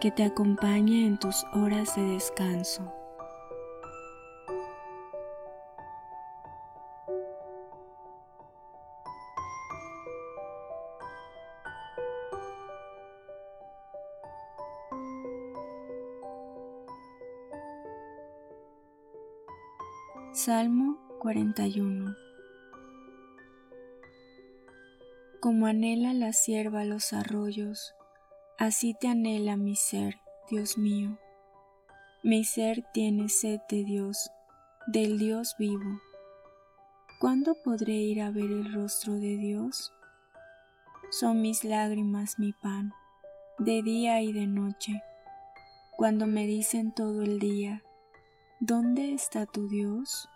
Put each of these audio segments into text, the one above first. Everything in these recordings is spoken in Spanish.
que te acompañe en tus horas de descanso. Salmo 41 Como anhela la sierva los arroyos, Así te anhela mi ser, Dios mío. Mi ser tiene sed de Dios, del Dios vivo. ¿Cuándo podré ir a ver el rostro de Dios? Son mis lágrimas mi pan, de día y de noche, cuando me dicen todo el día, ¿dónde está tu Dios?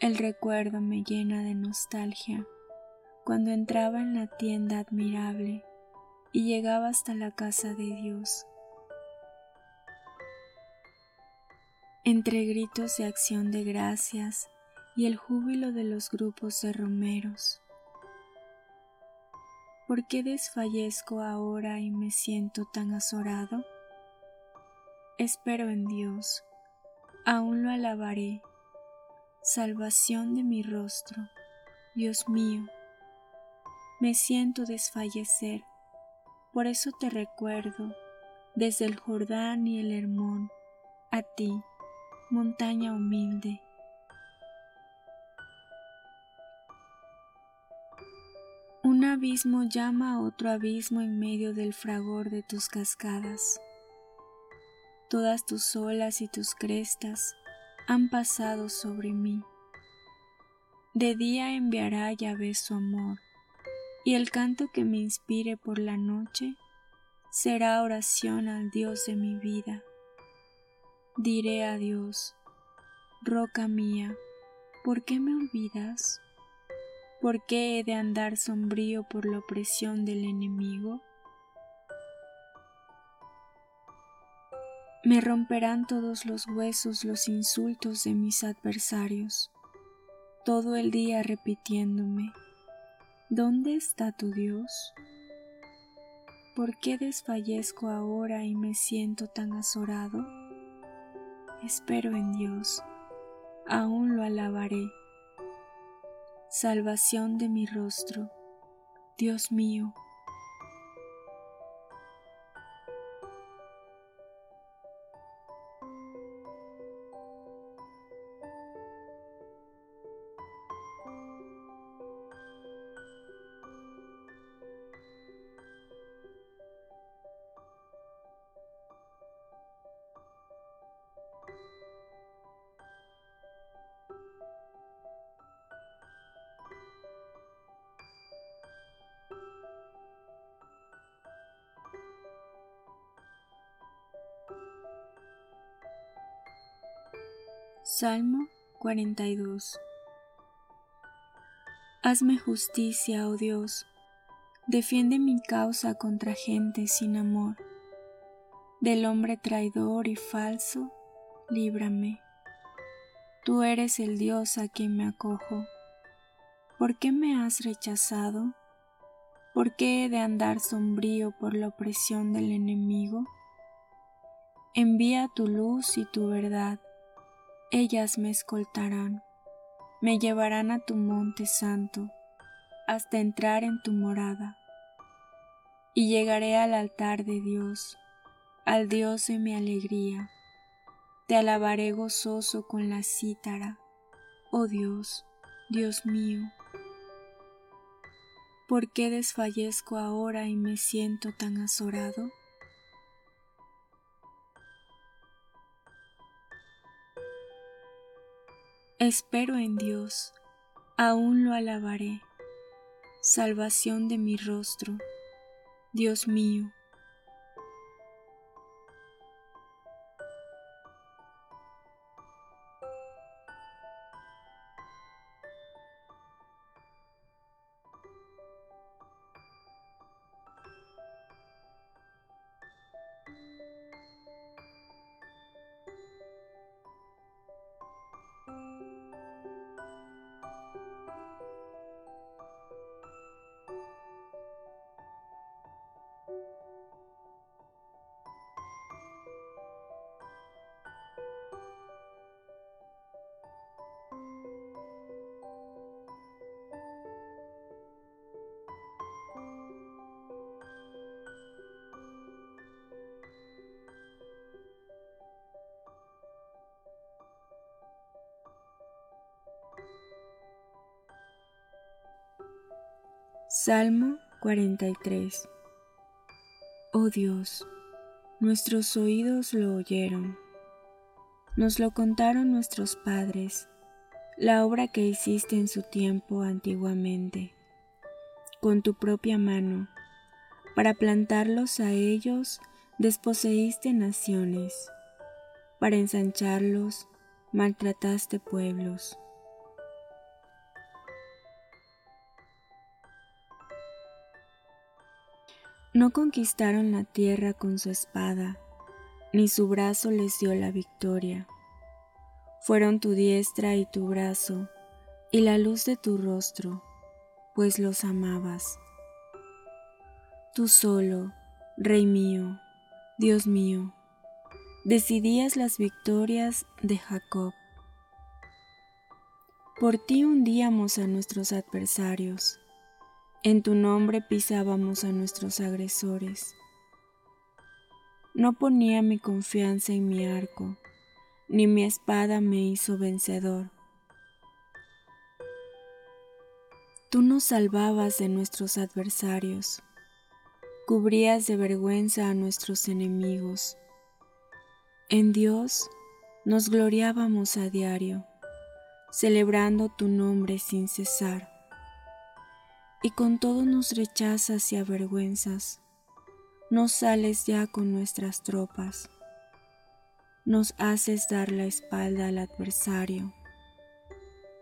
El recuerdo me llena de nostalgia, cuando entraba en la tienda admirable y llegaba hasta la casa de Dios. Entre gritos de acción de gracias y el júbilo de los grupos de romeros. ¿Por qué desfallezco ahora y me siento tan azorado? Espero en Dios, aún lo alabaré, salvación de mi rostro, Dios mío, me siento desfallecer por eso te recuerdo desde el Jordán y el Hermón, a ti, montaña humilde. Un abismo llama a otro abismo en medio del fragor de tus cascadas. Todas tus olas y tus crestas han pasado sobre mí. De día enviará Yahvé su amor, y el canto que me inspire por la noche será oración al Dios de mi vida. Diré a Dios, roca mía, ¿por qué me olvidas? ¿Por qué he de andar sombrío por la opresión del enemigo? Me romperán todos los huesos los insultos de mis adversarios, todo el día repitiéndome, ¿Dónde está tu Dios? ¿Por qué desfallezco ahora y me siento tan azorado? Espero en Dios, aún lo alabaré. Salvación de mi rostro, Dios mío, Salmo 42 Hazme justicia, oh Dios, defiende mi causa contra gente sin amor. Del hombre traidor y falso, líbrame. Tú eres el Dios a quien me acojo. ¿Por qué me has rechazado? ¿Por qué he de andar sombrío por la opresión del enemigo? Envía tu luz y tu verdad ellas me escoltarán, me llevarán a tu monte santo, hasta entrar en tu morada, y llegaré al altar de Dios, al Dios de mi alegría. Te alabaré gozoso con la cítara, oh Dios, Dios mío. ¿Por qué desfallezco ahora y me siento tan azorado? Espero en Dios, aún lo alabaré, salvación de mi rostro, Dios mío. Salmo 43 Oh Dios, nuestros oídos lo oyeron, nos lo contaron nuestros padres, la obra que hiciste en su tiempo antiguamente, con tu propia mano, para plantarlos a ellos desposeíste naciones, para ensancharlos maltrataste pueblos No conquistaron la tierra con su espada, ni su brazo les dio la victoria. Fueron tu diestra y tu brazo, y la luz de tu rostro, pues los amabas. Tú solo, Rey mío, Dios mío, decidías las victorias de Jacob. Por ti hundíamos a nuestros adversarios en tu nombre pisábamos a nuestros agresores. No ponía mi confianza en mi arco, ni mi espada me hizo vencedor. Tú nos salvabas de nuestros adversarios, cubrías de vergüenza a nuestros enemigos. En Dios nos gloriábamos a diario, celebrando tu nombre sin cesar y con todo nos rechazas y avergüenzas. No sales ya con nuestras tropas. Nos haces dar la espalda al adversario.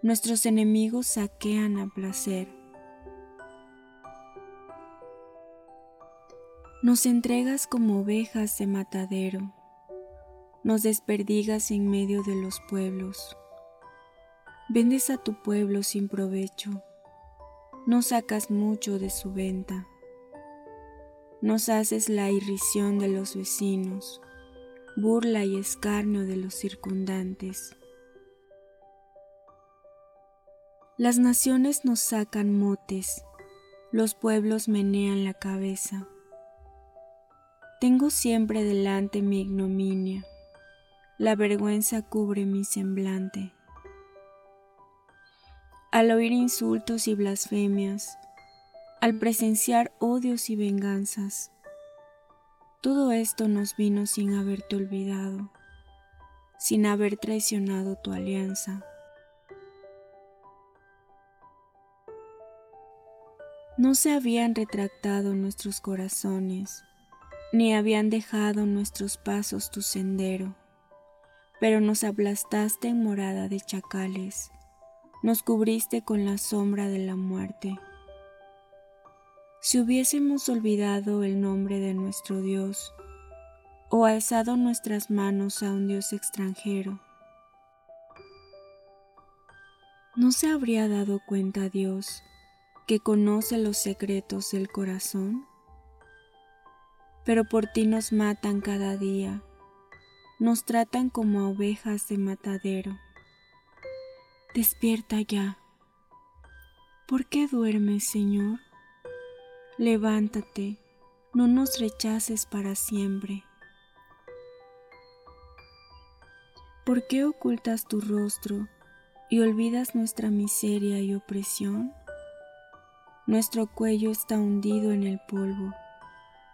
Nuestros enemigos saquean a placer. Nos entregas como ovejas de matadero. Nos desperdigas en medio de los pueblos. Vendes a tu pueblo sin provecho no sacas mucho de su venta. Nos haces la irrisión de los vecinos, burla y escarnio de los circundantes. Las naciones nos sacan motes, los pueblos menean la cabeza. Tengo siempre delante mi ignominia, la vergüenza cubre mi semblante al oír insultos y blasfemias, al presenciar odios y venganzas. Todo esto nos vino sin haberte olvidado, sin haber traicionado tu alianza. No se habían retractado nuestros corazones, ni habían dejado nuestros pasos tu sendero, pero nos aplastaste en morada de chacales nos cubriste con la sombra de la muerte. Si hubiésemos olvidado el nombre de nuestro Dios, o alzado nuestras manos a un Dios extranjero, ¿no se habría dado cuenta Dios que conoce los secretos del corazón? Pero por ti nos matan cada día, nos tratan como ovejas de matadero. Despierta ya. ¿Por qué duermes, Señor? Levántate, no nos rechaces para siempre. ¿Por qué ocultas tu rostro y olvidas nuestra miseria y opresión? Nuestro cuello está hundido en el polvo,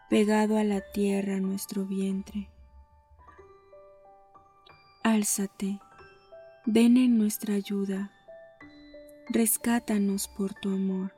pegado a la tierra nuestro vientre. Álzate ven en nuestra ayuda, rescátanos por tu amor.